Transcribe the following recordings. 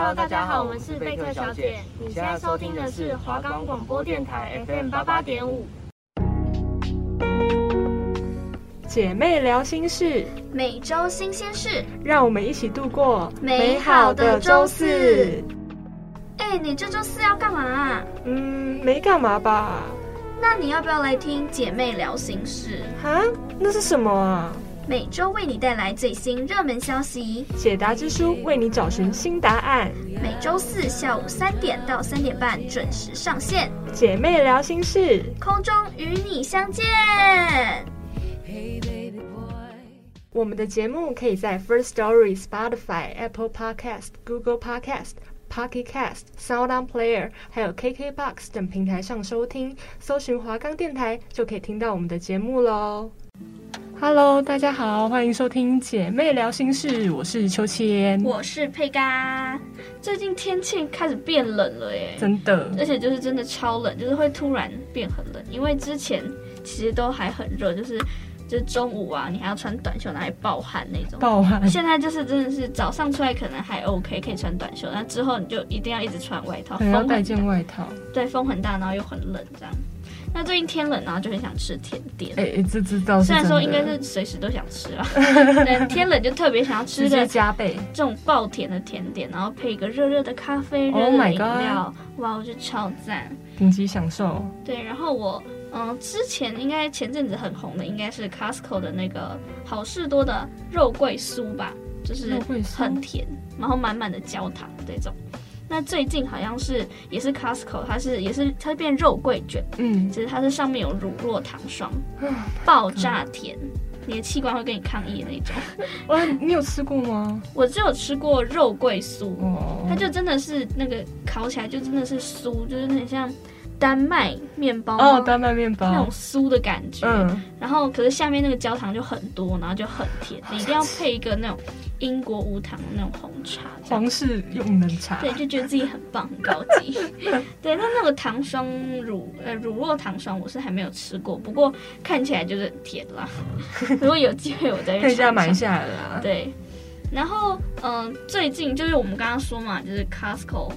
Hello，大家好，我们是贝克小姐。你现在收听的是华冈广播电台 FM 八八点五。姐妹聊心事，每周新鲜事，让我们一起度过美好的周四。哎，你这周四要干嘛啊？嗯，没干嘛吧。那你要不要来听姐妹聊心事？哈，那是什么啊？每周为你带来最新热门消息，解答之书为你找寻新答案。每周四下午三点到三点半准时上线，姐妹聊心事，空中与你相见。我们的节目可以在 First Story、Spotify、Apple Podcast、Google Podcast、Pocket Cast、Sound On Player，还有 KKBox 等平台上收听，搜寻华冈电台就可以听到我们的节目喽。Hello，大家好，欢迎收听姐妹聊心事，我是秋千，我是佩嘎。最近天气开始变冷了耶，真的，而且就是真的超冷，就是会突然变很冷。因为之前其实都还很热，就是就是中午啊，你还要穿短袖，然后还暴汗那种。暴汗。现在就是真的是早上出来可能还 OK，可以穿短袖，那之后你就一定要一直穿外套，还要带件外套。对，风很大，然后又很冷这样。那最近天冷，然后就很想吃甜点。哎、欸，这知道。虽然说应该是随时都想吃啊，但天冷就特别想要吃个加倍这种爆甜的甜点，然后配一个热热的咖啡、热热的饮料，oh、哇，我觉得超赞，顶级享受。对，然后我嗯，之前应该前阵子很红的，应该是 Costco 的那个好事多的肉桂酥吧，就是很甜，然后满满的焦糖这种。那最近好像是也是 Costco，它是也是它变肉桂卷，嗯，其实它是上面有乳酪糖霜，爆炸甜，你的器官会跟你抗议的那种。哇，你有吃过吗？我只有吃过肉桂酥，哦，它就真的是那个烤起来就真的是酥，就是很像。丹麦面包哦，丹麦面包那种酥的感觉，嗯，然后可是下面那个焦糖就很多，然后就很甜，你一定要配一个那种英国无糖的那种红茶，皇室用的茶，对，就觉得自己很棒，很高级。对，那那个糖霜乳呃乳酪糖霜我是还没有吃过，不过看起来就是很甜啦。如果有机会我再去。可以这样买下来啦。对，然后嗯、呃，最近就是我们刚刚说嘛，就是 Costco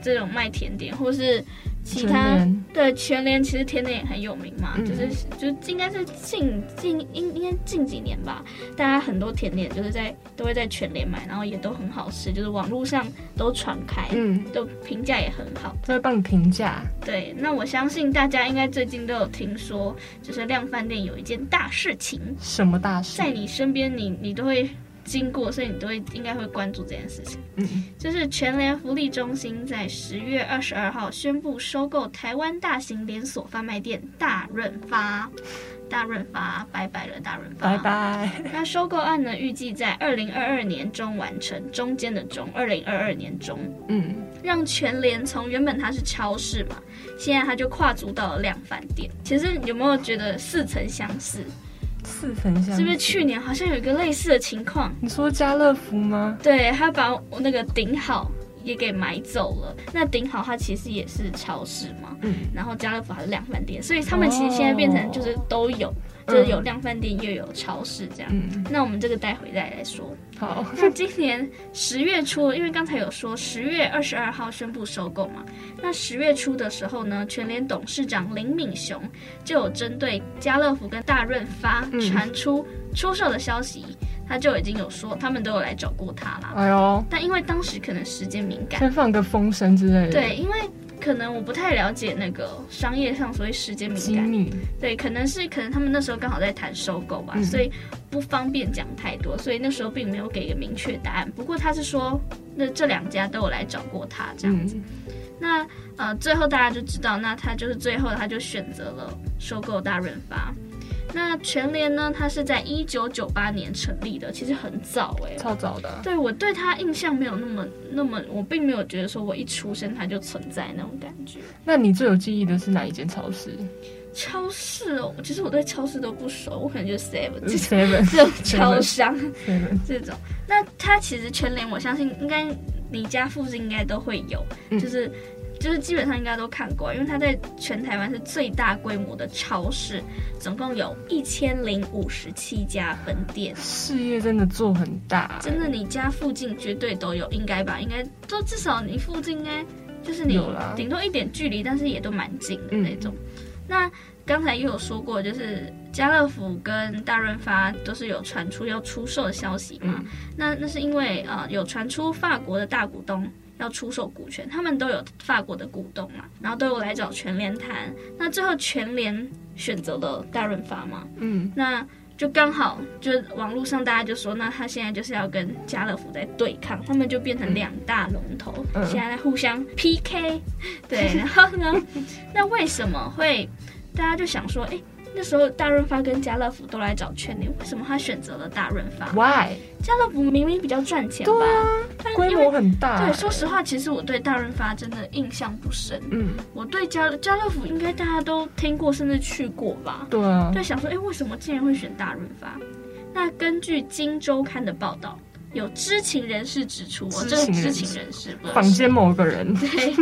这种卖甜点或是。其他对全联其实甜点也很有名嘛，嗯、就是就应该是近近应应该近几年吧，大家很多甜点就是在都会在全联买，然后也都很好吃，就是网络上都传开，嗯，都评价也很好，都会帮你评价。对，那我相信大家应该最近都有听说，就是量贩店有一件大事情，什么大事？在你身边，你你都会。经过，所以你都会应该会关注这件事情。嗯，就是全联福利中心在十月二十二号宣布收购台湾大型连锁贩卖店大润发。大润发拜拜了，大润发拜拜。那收购案呢，预计在二零二二年中完成，中间的中，二零二二年中。嗯，让全联从原本它是超市嘛，现在它就跨足到了量贩店。其实有没有觉得似曾相识？似曾相识，是不是去年好像有一个类似的情况？你说家乐福吗？对，他把我那个顶好也给买走了。那顶好它其实也是超市嘛，嗯，然后家乐福还是量贩店，所以他们其实现在变成就是都有。哦就是有量贩店又有超市这样，嗯，那我们这个待会再来说。好，那今年十月初，因为刚才有说十月二十二号宣布收购嘛，那十月初的时候呢，全联董事长林敏雄就有针对家乐福跟大润发传出出售的消息，嗯，他就已经有说他们都有来找过他啦。哎呦，但因为当时可能时间敏感，先放个风声之类的。对，因为。可能我不太了解那个商业上所谓时间敏感，对，可能是可能他们那时候刚好在谈收购吧，嗯，所以不方便讲太多，所以那时候并没有给一个明确答案。不过他是说，那这两家都有来找过他这样子。嗯，那呃，最后大家就知道，那他就是最后他就选择了收购大润发。那全联呢？它是在一九九八年成立的，其实很早哎、欸，超早的。对，我对它印象没有那么那么，我并没有觉得说我一出生它就存在那种感觉。那你最有记忆的是哪一间超市？超市哦，其实我对超市都不熟，我可能就 Seven Seven 这种超商这种。那它其实全联，我相信应该你家附近应该都会有，嗯、就是。就是基本上应该都看过，因为它在全台湾是最大规模的超市，总共有一千零五十七家分店，事业真的做很大，真的，你家附近绝对都有，应该吧？应该都至少你附近应该就是你顶多一点距离，但是也都蛮近的那种。嗯、那刚才又有说过，就是家乐福跟大润发都是有传出要出售的消息嘛？嗯、那那是因为呃有传出法国的大股东。要出售股权，他们都有法国的股东嘛，然后都有来找全联谈。那最后全联选择了大润发嘛，嗯，那就刚好就网络上大家就说，那他现在就是要跟家乐福在对抗，他们就变成两大龙头，嗯、现在在互相 PK。对，然后呢，那为什么会大家就想说，哎？那时候大润发跟家乐福都来找劝你，为什么他选择了大润发？Why？家乐福明明比较赚钱吧？对啊，规模很大。对，说实话，其实我对大润发真的印象不深。嗯，我对家家乐福应该大家都听过，甚至去过吧？对啊。对，想说，哎，为什么竟然会选大润发？那根据《今周刊》的报道，有知情人士指出，我这个知情人士，坊间某个人。对，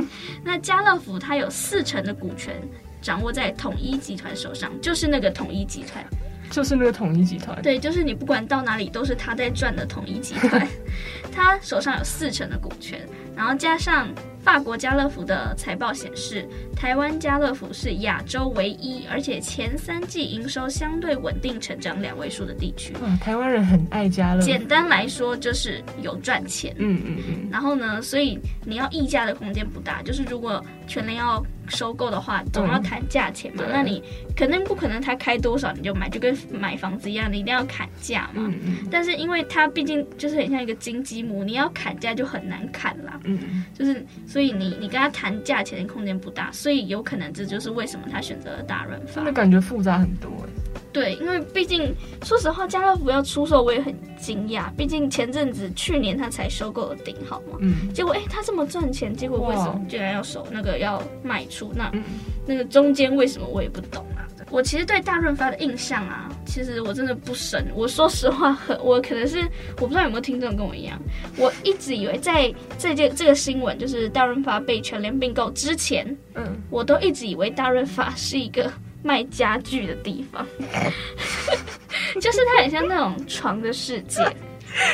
那家乐福它有四成的股权。掌握在统一集团手上，就是那个统一集团，就是那个统一集团。对，就是你不管到哪里都是他在赚的统一集团，他手上有四成的股权，然后加上。法国家乐福的财报显示，台湾家乐福是亚洲唯一，而且前三季营收相对稳定成长两位数的地区。哇，台湾人很爱家乐福。简单来说，就是有赚钱。嗯嗯嗯。然后呢，所以你要溢价的空间不大，就是如果全联要收购的话，总要谈价钱嘛。嗯、那你肯定不可能他开多少你就买，就跟买房子一样，你一定要砍价嘛。但是因为它毕竟就是很像一个金鸡母，你要砍价就很难砍啦。嗯嗯。就是。所以你你跟他谈价钱的空间不大，所以有可能这就是为什么他选择了大润发。真的感觉复杂很多哎。对，因为毕竟说实话，家乐福要出售我也很惊讶。毕竟前阵子去年他才收购了顶好嘛，嗯，结果哎他这么赚钱，结果为什么竟然要收那个要卖出？那、嗯、那个中间为什么我也不懂啊？我其实对大润发的印象啊，其实我真的不深。我说实话，很 我可能是我不知道有没有听众跟我一样，我一直以为在这件这个新闻就是大润发被全联并购之前，嗯，我都一直以为大润发是一个卖家具的地方，就是它很像那种床的世界，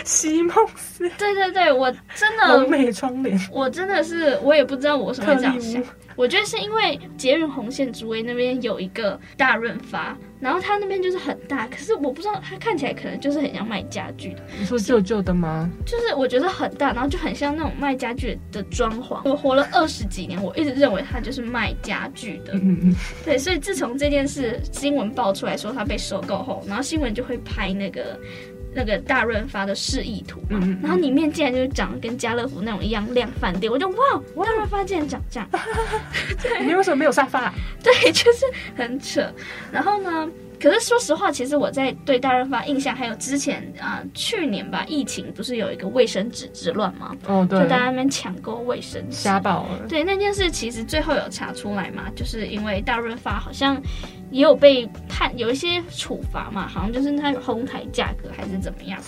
席梦思。对对对，我真的美窗帘，我真的是我也不知道我为什么会这样想。我觉得是因为捷运红线竹围那边有一个大润发，然后它那边就是很大，可是我不知道它看起来可能就是很像卖家具的。你说旧旧的吗？就是我觉得很大，然后就很像那种卖家具的装潢。我活了二十几年，我一直认为它就是卖家具的。嗯嗯。对，所以自从这件事新闻爆出来说它被收购后，然后新闻就会拍那个。那个大润发的示意图嘛，嗯嗯，然后里面竟然就是长得跟家乐福那种一样量饭店，我就哇，大润发竟然长这样，对，你为什么没有沙发？对，就是很扯。然后呢，可是说实话，其实我在对大润发印象还有之前啊、呃，去年吧，疫情不是有一个卫生纸之乱吗？哦，对，就大家那边抢购卫生纸，瞎爆了。对，那件事其实最后有查出来嘛，就是因为大润发好像。也有被判有一些处罚嘛，好像就是他有哄抬价格还是怎么样。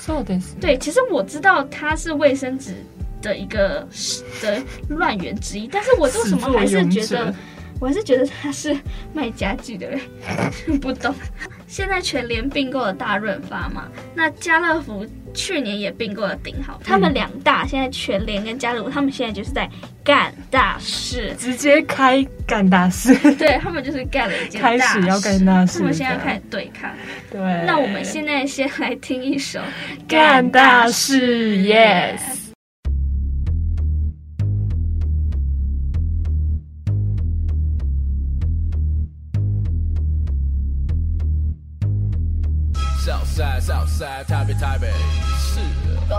对，其实我知道它是卫生纸的一个的乱源之一，但是我为什么还是觉得，我还是觉得他是卖家具的嘞，不懂。现在全联并购了大润发嘛，那家乐福去年也并购了顶好，他们两大现在全联跟家乐福，他们现在就是在干大事，直接开干大事，对他们就是干了一件大事，开始要干大事，他们现在要开始对抗。对，那我们现在先来听一首干大事，Yes。在台北，台北是。我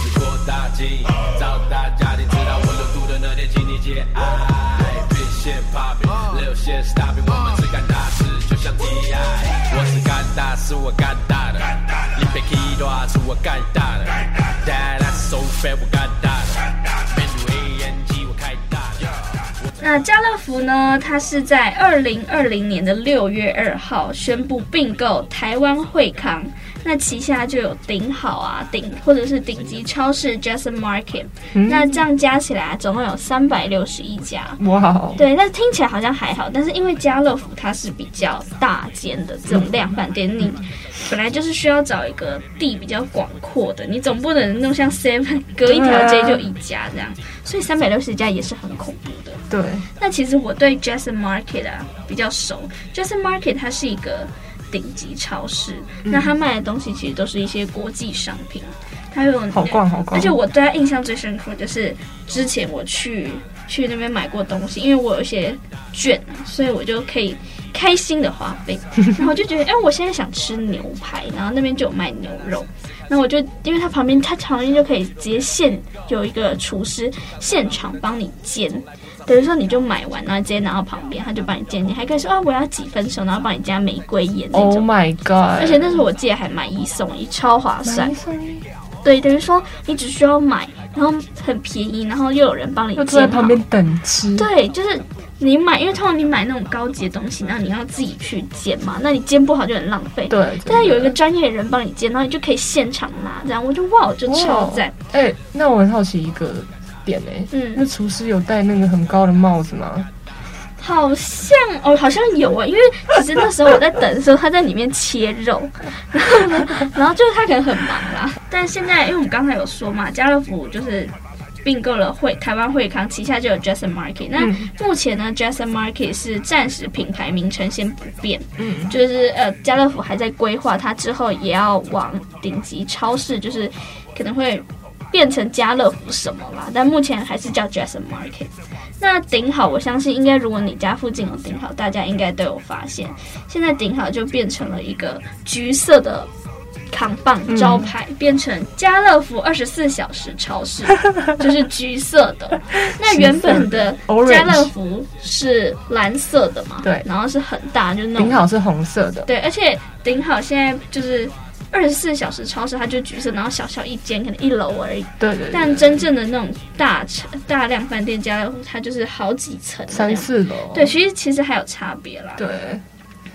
只扩大镜，找大家庭知道我流毒的那天，请你节哀。别嫌 popping，留些 stopping，我们只干大事，就像 TI。我只干大事，我干大的。你别 key 多，是我干大的。That's so bad，我干大的。那家乐福呢？它是在二零二零年的六月二号宣布并购台湾惠康。那旗下就有顶好啊，顶或者是顶级超市 Jesson Market，嗯。那这样加起来总共有三百六十一家。哇！对，那听起来好像还好，但是因为家乐福它是比较大间的这种量贩店，你本来就是需要找一个地比较广阔的，你总不能弄像 Seven 隔一条街就一家这样，所以三百六十家也是很恐怖的。对。那其实我对 Jesson Market 啊比较熟，Jesson Market 它是一个。顶级超市，那他卖的东西其实都是一些国际商品，他有好逛好逛，而且我对他印象最深刻就是之前我去去那边买过东西，因为我有一些券，所以我就可以开心的花费，然后就觉得，哎，我现在想吃牛排，然后那边就有卖牛肉，那我就因为他旁边，他旁边就可以直接现有一个厨师现场帮你煎。等于说你就买完，然后直接拿到旁边，他就帮你煎，你还可以说啊，我要几分熟，然后帮你加玫瑰盐那种。Oh my god！而且那时候我记得还买一送一，超划算。对，等于说你只需要买，然后很便宜，然后又有人帮你煎。坐在旁边等吃。对，就是你买，因为通常你买那种高级的东西，然后你要自己去煎嘛，那你煎不好就很浪费。对。但是有一个专业的人帮你煎，然后你就可以现场拿，这样我就哇，就超赞。哎、欸，那我很好奇一个。点呢？嗯，那厨师有戴那个很高的帽子吗？好像哦，好像有啊。因为其实那时候我在等的时候，他在里面切肉，然后呢，然后就是他可能很忙啦。但现在，因为我们刚才有说嘛，家乐福就是并购了惠台湾惠康，旗下就有 Jesson Market。那目前呢，Jesson Market 是暂时品牌名称先不变，嗯，就是呃，家乐福还在规划，它之后也要往顶级超市，就是可能会。变成家乐福什么啦？但目前还是叫 Jesson Market。那顶好，我相信应该如果你家附近有顶好，大家应该都有发现，现在顶好就变成了一个橘色的扛棒招牌，嗯、变成家乐福二十四小时超市，就是橘色的。那原本的家乐福是蓝色的嘛？对，然后是很大，就是那种顶好是红色的。对，而且顶好现在就是。二十四小时超市，它就橘色，然后小小一间，可能一楼而已。对对，对。但真正的那种大层大量饭店家，它就是好几层，三四楼。对，其实其实还有差别啦。对。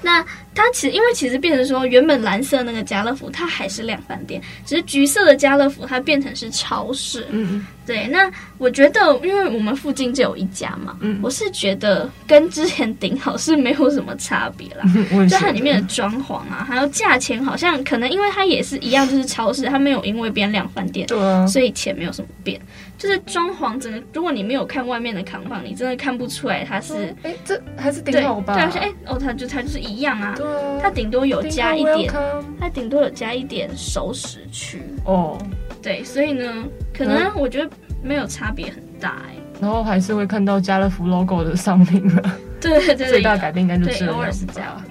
那它其实，因为其实变成说，原本蓝色那个家乐福，它还是量贩店，只是橘色的家乐福，它变成是超市。嗯。对，那我觉得，因为我们附近就有一家嘛，嗯，我是觉得跟之前顶好是没有什么差别啦。嗯，就它里面的装潢啊，还有价钱，好像可能因为它也是一样，就是超市，它没有因为变量贩店，对啊，所以钱没有什么变。就是装潢整个，如果你没有看外面的扛棒，你真的看不出来它是，哎，这还是顶好吧？对，而且哎，哦，它就它就是一样啊，对啊，它顶多有加一点，它顶多有加一点熟食区哦。对，所以呢，可能我觉得没有差别很大哎、欸。然后还是会看到家乐福 logo 的商品了。对 对对，最大改变应该就是。偶尔是这样。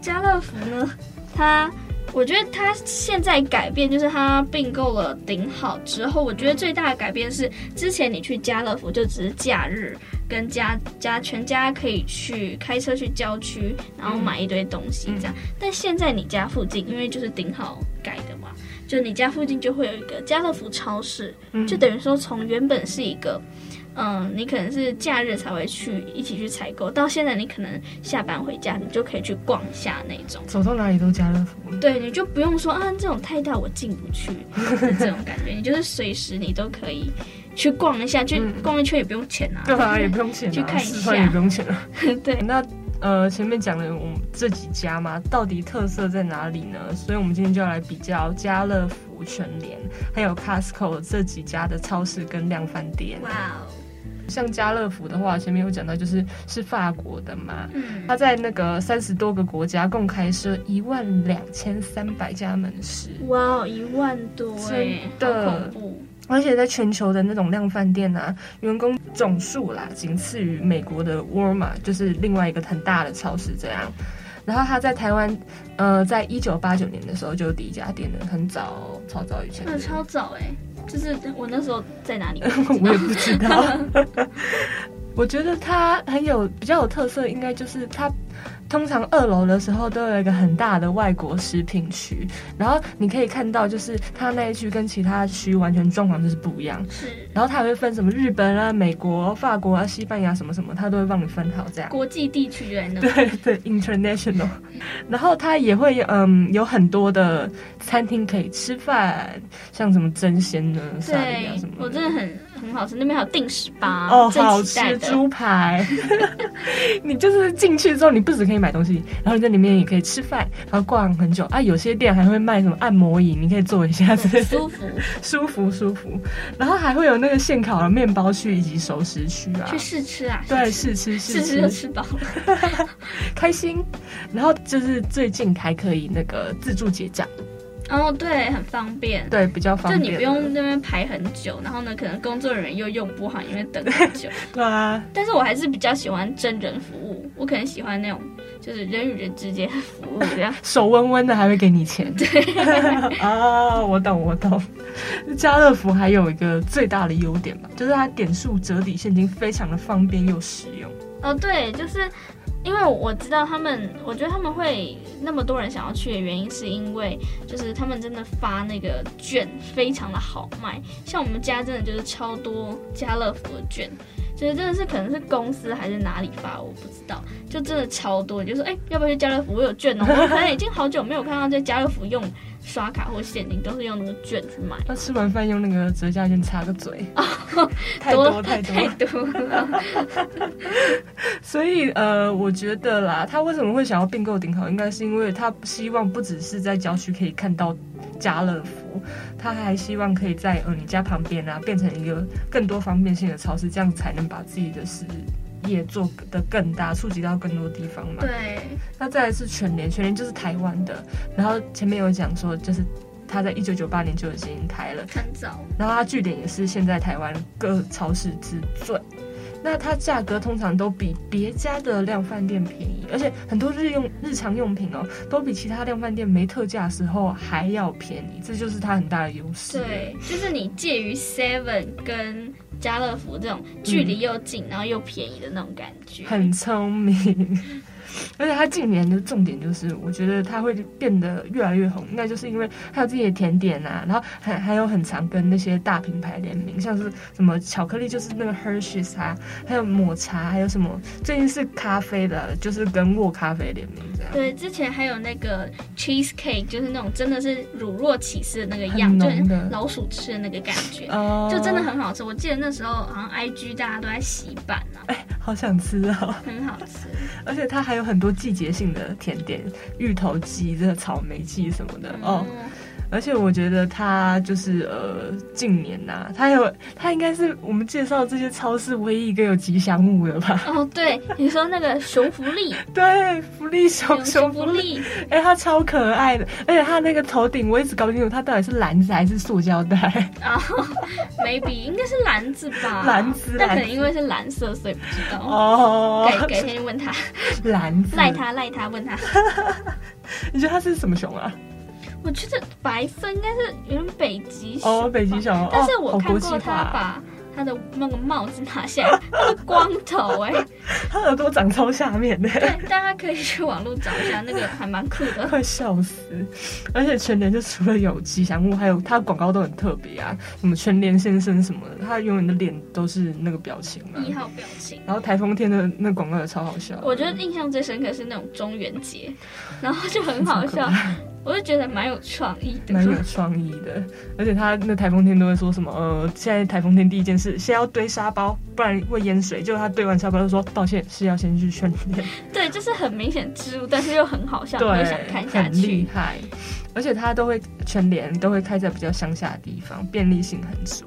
家乐福呢，它我觉得它现在改变就是它并购了顶好之后，我觉得最大的改变是，之前你去家乐福就只是假日跟家家全家可以去开车去郊区，然后买一堆东西这样。嗯、但现在你家附近，因为就是顶好改的嘛。就你家附近就会有一个家乐福超市，嗯、就等于说从原本是一个，嗯，你可能是假日才会去一起去采购，到现在你可能下班回家，你就可以去逛一下那种，走到哪里都家乐福。对，你就不用说啊，这种太大我进不去，这种感觉，你就是随时你都可以去逛一下，去逛一圈也不用钱啊，对啊，也不用钱、啊，去看一下也不用钱啊。对，那。呃，前面讲了我们这几家嘛，到底特色在哪里呢？所以，我们今天就要来比较家乐福、全联还有 Costco 这几家的超市跟量贩店。哇哦！像家乐福的话，前面有讲到，就是是法国的嘛，嗯，它在那个三十多个国家共开设一万两千三百家门市。哇哦，一万多，真的，好恐怖。而且在全球的那种量贩店啊，员工总数啦，仅次于美国的沃尔玛，就是另外一个很大的超市这样。然后他在台湾，呃，在一九八九年的时候就有第一家店了，很早，超早以前。那超早哎、欸，就是我那时候在哪里？我也不知道。我觉得他很有比较有特色，应该就是它通常二楼的时候都有一个很大的外国食品区，然后你可以看到，就是它那一区跟其他区完全状况就是不一样。是，然后它还会分什么日本啊、美国、法国啊、西班牙什么什么，它都会帮你分好这样。国际地区人呢？对对，international。然后它也会嗯有很多的餐厅可以吃饭，像什么真鲜呢、沙律啊什么。我真的很。很好吃，那边还有定时吧哦，好吃猪排。你就是进去之后，你不只可以买东西，然后你在里面也可以吃饭，然后逛很久啊。有些店还会卖什么按摩椅，你可以坐一下子，舒服 舒服舒服。然后还会有那个现烤的面包区以及熟食区啊，去试吃啊，对，试吃试吃，就吃饱了，开心。然后就是最近还可以那个自助结账。哦，对，很方便，对，比较方便，就你不用那边排很久，然后呢，可能工作人员又用不好，因为等很久。对啊，但是我还是比较喜欢真人服务，我可能喜欢那种就是人与人之间的服务，这样 手温温的还会给你钱。对 啊，我懂我懂。家乐福还有一个最大的优点吧，就是它点数折抵现金非常的方便又实用。哦，对，就是。因为我知道他们，我觉得他们会那么多人想要去的原因，是因为就是他们真的发那个券非常的好卖，像我们家真的就是超多家乐福的券，就是真的是可能是公司还是哪里发，我不知道，就真的超多，就说哎，要不要去家乐福？我有券哦，我可能已经好久没有看到在家乐福用。刷卡或现金都是用那个券去买。那吃完饭用那个折价券擦个嘴，哦、太多太多太多了。所以呃，我觉得啦，他为什么会想要并购顶好，应该是因为他希望不只是在郊区可以看到家乐福，他还希望可以在呃你家旁边啊，变成一个更多方便性的超市，这样才能把自己的事。业做的更大，触及到更多地方嘛。对，那再来是全联，全联就是台湾的。然后前面有讲说，就是他在一九九八年就已经开了，很早。然后它据点也是现在台湾各超市之最。那它价格通常都比别家的量贩店便宜，而且很多日用日常用品哦，都比其他量贩店没特价的时候还要便宜，这就是它很大的优势。对，就是你介于 Seven 跟家乐福这种距离又近，嗯，然后又便宜的那种感觉，很聪明。而且他近年的重点就是，我觉得他会变得越来越红，应该就是因为他有自己的甜点啊，然后还还有很常跟那些大品牌联名，像是什么巧克力就是那个 Hershey's 啊，还有抹茶，还有什么最近是咖啡的，就是跟沃咖啡联名这样。对，之前还有那个 cheese cake，就是那种真的是乳若起司的那个样，就是老鼠吃的那个感觉，哦，就真的很好吃。我记得那时候好像 IG 大家都在洗版啊，哎，好想吃哦，很好吃。而且它还有很多季节性的甜点，芋头鸡、这草莓鸡什么的、哦。而且我觉得他就是呃，近年呐、啊，它有他应该是我们介绍这些超市唯一一个有吉祥物的吧？哦，对，你说那个熊福利，对，福利熊熊福利，哎、欸，它超可爱的，而且它那个头顶我一直搞不清楚它到底是篮子还是塑胶袋啊、oh,？Maybe 应该是篮子吧？篮子，但可能因为是蓝色，所以不知道哦。改改天问他，篮子赖他赖他问他，你觉得它是什么熊啊？我觉得白色应该是有点北极熊哦，北极熊。但是我看过他把他的那个帽子拿下来，他的光头哎、欸，他耳朵长超下面的。对，大家可以去网络找一下，那个还蛮酷的。快笑死！而且全联就除了有吉祥物，还有他广告都很特别啊，什么全联先生什么的，他永远的脸都是那个表情嘛，一号表情。然后台风天的那广告也超好笑。我觉得印象最深刻是那种中元节，然后就很好笑。我就觉得蛮有创意的，蛮有创意的，而且他那台风天都会说什么？呃，现在台风天第一件事先要堆沙包，不然会淹水。就他堆完沙包就说抱歉，是要先去训练。对，就是很明显植入，但是又很好笑，对，想看下去。很厉害，而且他都会全连都会开在比较乡下的地方，便利性很足。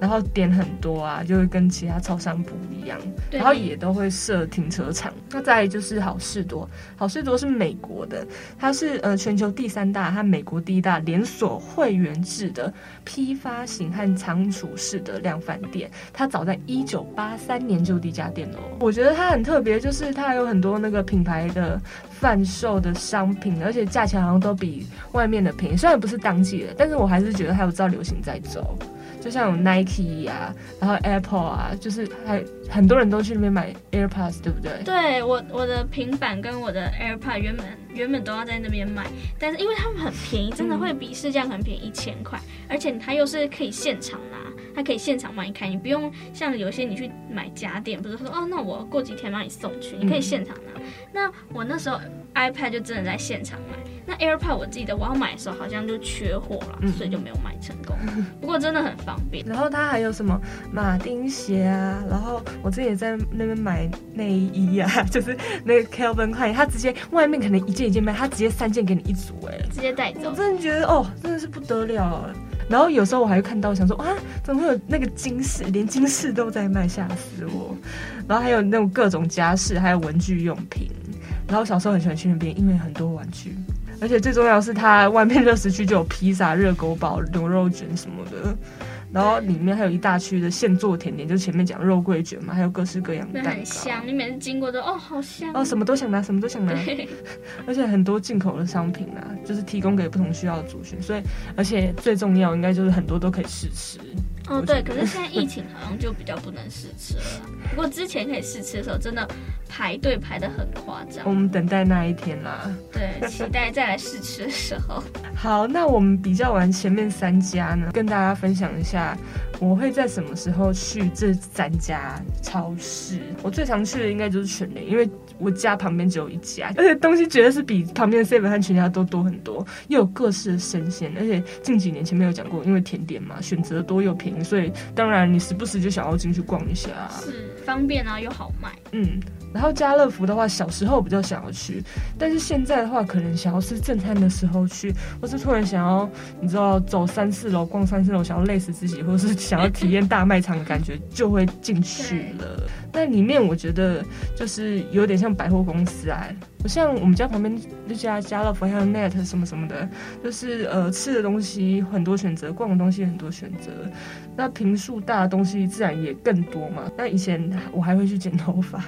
然后点很多啊，就会跟其他超商不一样，然后也都会设停车场。那再就是好事多，好事多是美国的，它是呃全球第三大，和美国第一大连锁会员制的批发型和仓储式的量贩店。它早在一九八三年就第一家店哦。我觉得它很特别，就是它有很多那个品牌的贩售的商品，而且价钱好像都比外面的便宜。虽然不是当季的，但是我还是觉得它有照流行在走。就像有 Nike 啊，然后 Apple 啊，就是还很多人都去那边买 AirPods，对不对？对，我我的平板跟我的 AirPod 原本原本都要在那边买，但是因为他们很便宜，真的会比市价很便宜一千块，而且它又是可以现场拿，它可以现场帮你开，你不用像有些你去买家电，不是说哦，那我过几天帮你送去，你可以现场拿。嗯、那我那时候 iPad 就真的在现场买。那 AirPod 我记得我要买的时候好像就缺货了，嗯、所以就没有买成功。不过真的很方便。然后它还有什么马丁鞋啊？然后我之前也在那边买内衣啊，就是那个 Calvin Klein，他直接外面可能一件一件卖，它直接三件给你一组，哎，直接带走。我真的觉得哦，真的是不得了。然后有时候我还会看到想说啊，怎么会有那个金饰，连金饰都在卖，吓死我。然后还有那种各种家饰，还有文具用品。然后小时候很喜欢去那边，因为很多玩具。而且最重要的是，它外面热食区就有披萨、热狗堡、牛肉卷什么的，然后里面还有一大区的现做甜点，就前面讲肉桂卷嘛，还有各式各样的蛋糕。很香，你每次经过都哦，好香哦，什么都想拿，什么都想拿。而且很多进口的商品啊，就是提供给不同需要的族群，所以而且最重要应该就是很多都可以试吃。哦，对，可是现在疫情好像就比较不能试吃了。不过之前可以试吃的时候，真的排队排的很夸张。我们等待那一天啦。对，期待再来试吃的时候。好，那我们比较完前面三家呢，跟大家分享一下，我会在什么时候去这三家超市。我最常去的应该就是全联，因为我家旁边只有一家，而且东西绝对是比旁边的 Seven 和全家都多很多，又有各式的生鲜，而且近几年前面有讲过，因为甜点嘛，选择多又便宜。所以当然，你时不时就想要进去逛一下，是方便啊，又好卖。嗯，然后家乐福的话，小时候比较想要去，但是现在的话，可能想要吃正餐的时候去，或是突然想要，你知道，走三四楼逛三四楼，想要累死自己，或是想要体验大卖场的感觉，就会进去了。那里面我觉得就是有点像百货公司啊。我像我们家旁边那家家乐福，还有 Net 什么什么的，就是呃吃的东西很多选择，逛的东西很多选择。那平数大的东西自然也更多嘛。那以前我还会去剪头发，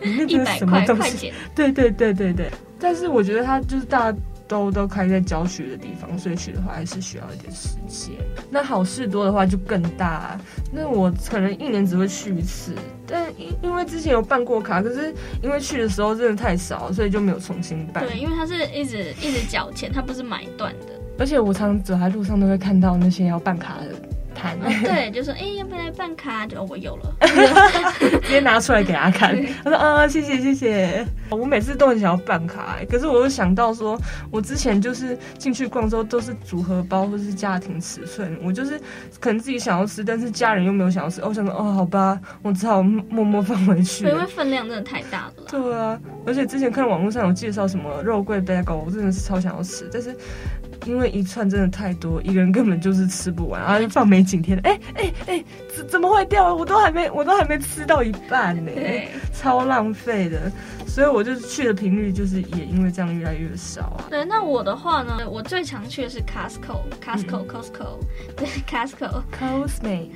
一百块快剪。对对对对对。但是我觉得它就是大家。都都开在郊区的地方，所以去的话还是需要一点时间。那好事多的话就更大，那我可能一年只会去一次，但因因为之前有办过卡，可是因为去的时候真的太少，所以就没有重新办。对，因为它是一直一直缴钱，它不是买断的。而且我常常走在路上都会看到那些要办卡的。哦、对，就说哎、欸，要不要来办卡？就我有了，直接拿出来给他看。他说啊，谢谢谢谢。我每次都很想要办卡，可是我又想到说，我之前就是进去逛之后都是组合包或是家庭尺寸，我就是可能自己想要吃，但是家人又没有想要吃。我想说哦，好吧，我只好默默放回去。因为分量真的太大了。对啊，而且之前看网络上有介绍什么肉桂 bagel，我真的是超想要吃，但是。因为一串真的太多，一个人根本就是吃不完，然后放没几天，哎哎哎，怎怎么会掉？我都还没，我都还没吃到一半呢，超浪费的。所以我就去的频率就是也因为这样越来越少啊。对，那我的话呢，我最常去的是 Costco，Costco，Costco，对，Costco，Costco。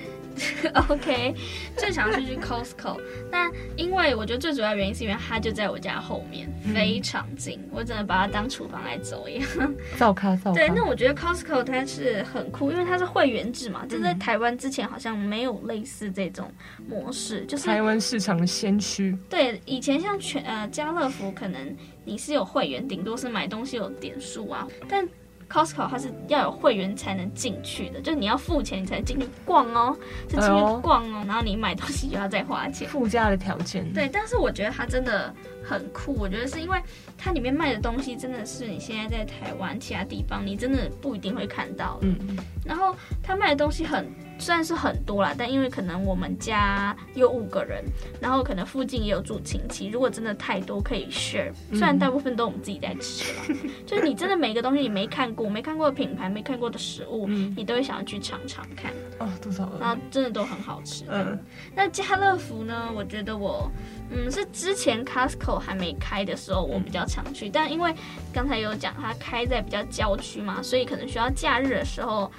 OK，最常是去 Costco，那因为我觉得最主要原因是因为它就在我家后面，嗯、非常近，我只能把它当厨房来走一样。照咖照开。对，那我觉得 Costco 它是很酷，因为它是会员制嘛，这、嗯、在台湾之前好像没有类似这种模式，就是台湾市场的先驱。对，以前像全呃家乐福，可能你是有会员，顶多是买东西有点数啊，但 Costco 它是要有会员才能进去的，就是你要付钱你才能进去逛哦，是进去逛哦，然后你买东西就要再花钱，附加的条件。对，但是我觉得它真的很酷，我觉得是因为它里面卖的东西真的是你现在在台湾其他地方你真的不一定会看到。嗯，然后它卖的东西很。虽然是很多啦，但因为可能我们家有五个人，然后可能附近也有住亲戚，如果真的太多可以 share，虽然大部分都我们自己在吃 就是你真的每个东西你没看过、没看过的品牌、没看过的食物，嗯、你都会想要去尝尝看。哦，多少？然后真的都很好吃。嗯，那家乐福呢？我觉得我，嗯，是之前 Costco 还没开的时候，我比较常去，嗯、但因为刚才有讲它开在比较郊区嘛，所以可能需要假日的时候。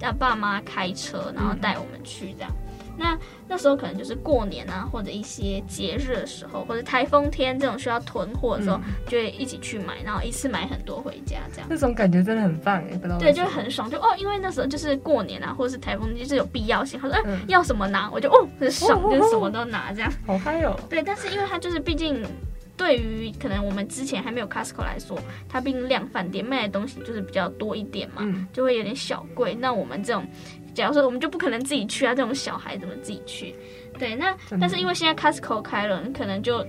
要爸妈开车，然后带我们去这样。那那时候可能就是过年啊，或者一些节日的时候，或者台风天这种需要囤货的时候，嗯、就会一起去买，然后一次买很多回家，这样。那种感觉真的很棒哎，不知道对，就很爽，就哦，因为那时候就是过年啊，或者是台风天，就是有必要性。他说，哎、嗯，要什么拿，我就哦，很爽，哦、就是什么都拿这样。好嗨哦。对，但是因为它就是毕竟。对于可能我们之前还没有 Costco 来说，它毕竟量贩店卖的东西就是比较多一点嘛，嗯、就会有点小贵。那我们这种，假如说我们就不可能自己去啊，这种小孩怎么自己去？对，那但是因为现在 Costco 开了，你可能就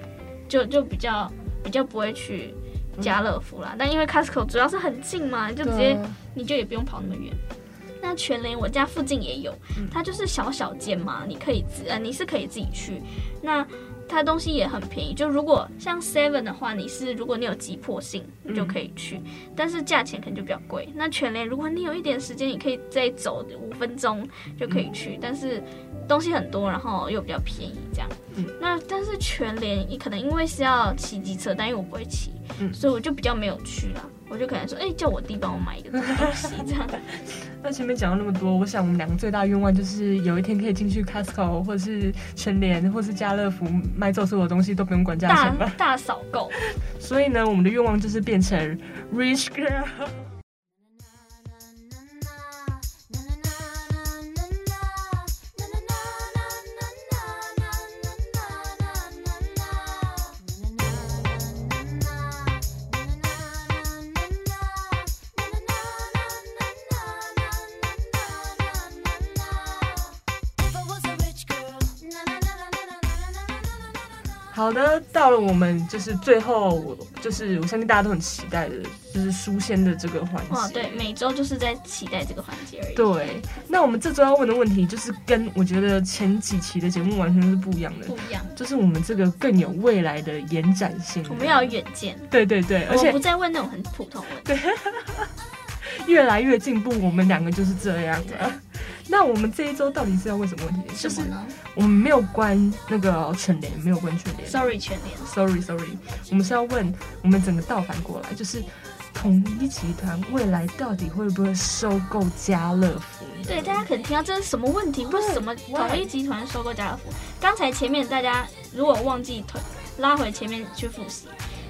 就就比较比较不会去家乐福啦。嗯、但因为 Costco 主要是很近嘛，就直接你就也不用跑那么远。那全联我家附近也有，它就是小小间嘛，你可以自呃你是可以自己去。那它东西也很便宜，就如果像 Seven 的话，你是如果你有急迫性，你就可以去，嗯、但是价钱可能就比较贵。那全联如果你有一点时间，你可以再走五分钟就可以去，嗯、但是东西很多，然后又比较便宜这样。嗯、那但是全联你可能因为是要骑机车，但因为我不会骑，嗯、所以我就比较没有去啦。我就可能说，哎、欸，叫我弟帮我买一个东西，这样。那前面讲了那么多，我想我们两个最大愿望就是有一天可以进去 Costco 或者是全联或是家乐福买走所有东西都不用管价钱吧？大扫购。所以呢，我们的愿望就是变成 Rich Girl。好的，到了我们就是最后，就是我相信大家都很期待的，就是书仙的这个环节。哇，对，每周就是在期待这个环节而已。对，那我们这周要问的问题，就是跟我觉得前几期的节目完全是不一样的。不一样，就是我们这个更有未来的延展性。我们要有远见。对对对，而且不再问那种很普通的问题。对，越来越进步，我们两个就是这样的。那我们这一周到底是要问什么问题？什么呢？我们没有关那个全联，没有关全联。Sorry，全联。Sorry，Sorry，我们是要问我们整个倒反过来，就是统一集团未来到底会不会收购家乐福？对，大家可能听到这是什么问题？为什么统一集团收购家乐福？刚才前面大家如果忘记推，拉回前面去复习。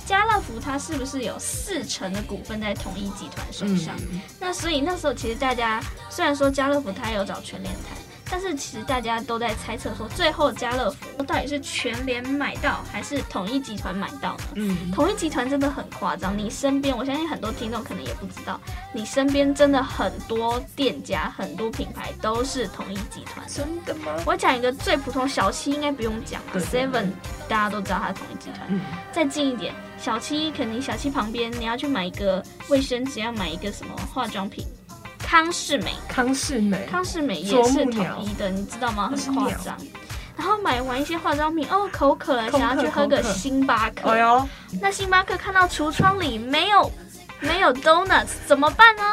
家乐福它是不是有四成的股份在统一集团手上？嗯、那所以那时候其实大家虽然说家乐福它有找全联谈。但是其实大家都在猜测说，最后家乐福到底是全联买到还是统一集团买到呢？嗯，统一集团真的很夸张。你身边，我相信很多听众可能也不知道，你身边真的很多店家、很多品牌都是统一集团。真的吗？我讲一个最普通，小七应该不用讲了，Seven 大家都知道它是统一集团。嗯，再近一点，小七肯定小七旁边你要去买一个卫生纸，要买一个什么化妆品。康世美，康世美，康世美也是统一的，你知道吗？很夸张。然后买完一些化妆品，哦，口渴了，想要去喝个星巴克。哎呦，那星巴克看到橱窗里没有没有 donuts，怎么办呢？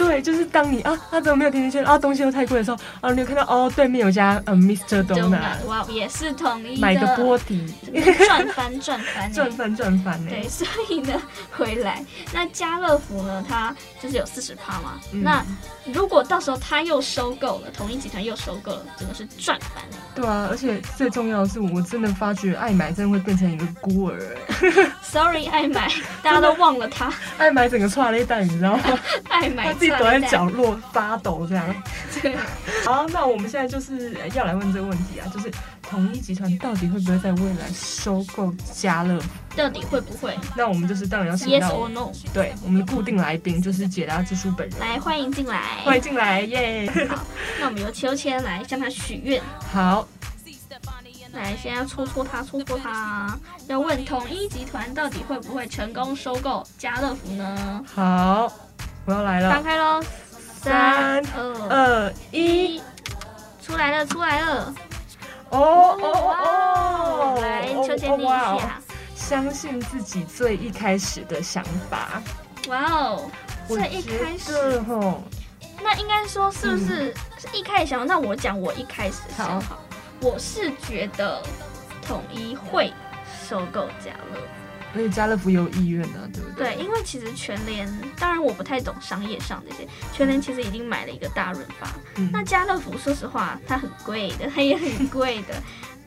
对，就是当你啊，他怎么没有甜甜圈啊？东西又太贵的时候啊，你有看到哦，对面有家嗯，Mr. Donut，哇，也是统一，买个波迪，赚翻赚翻，赚翻 赚翻呢。对，所以呢，回来那家乐福呢，它就是有四十趴嘛。嗯、那如果到时候他又收购了，统一集团又收购了，真的是赚翻了。对啊，而且最重要的是，我真的发觉爱买真的会变成一个孤儿。Sorry，爱买，大家都忘了他。爱买整个串了一袋，你知道吗？爱买。躲在角落发抖，这样。对。好，那我们现在就是要来问这个问题啊，就是统一集团到底会不会在未来收购家乐福？到底会不会？那我们就是当然要请到 Yes or No？对，我们的固定来宾就是解答之书本人。来，欢迎进来。欢迎进来，耶！好，那我们由秋千来向他许愿。好。来，先要戳戳他，戳戳他。要问统一集团到底会不会成功收购家乐福呢？好。我要来了，翻开喽！三二二一，出来了，出来了！哦哦哦！来，秋千你一下。相信自己最一开始的想法。哇哦，最一开始吼，那应该说是不是是一开始想法？那我讲我一开始的想法，我是觉得统一会收购家乐福。而且家乐福有意愿的，对不对？对，因为其实全联，当然我不太懂商业上这些，全联其实已经买了一个大润发，嗯、那家乐福说实话，它很贵的，它也很贵的。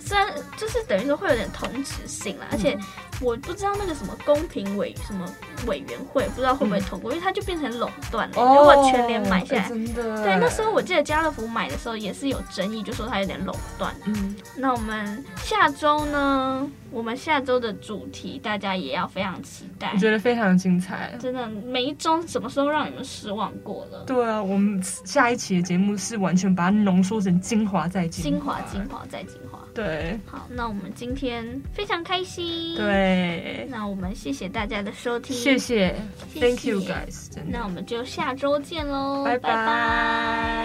虽然就是等于说会有点同质性啦，而且我不知道那个什么公平委什么委员会，不知道会不会通过，因为它就变成垄断了。如果全联买下来，真的对，那时候我记得家乐福买的时候也是有争议，就说它有点垄断。嗯，那我们下周呢？我们下周的主题大家也要非常期待，我觉得非常精彩。真的，每一周什么时候让你们失望过了？对啊，我们下一期的节目是完全把它浓缩成精华再精华，精华精华再精华。对，好，那我们今天非常开心。对，那我们谢谢大家的收听，谢谢，谢谢，Thank you guys。那我们就下周见喽，拜拜。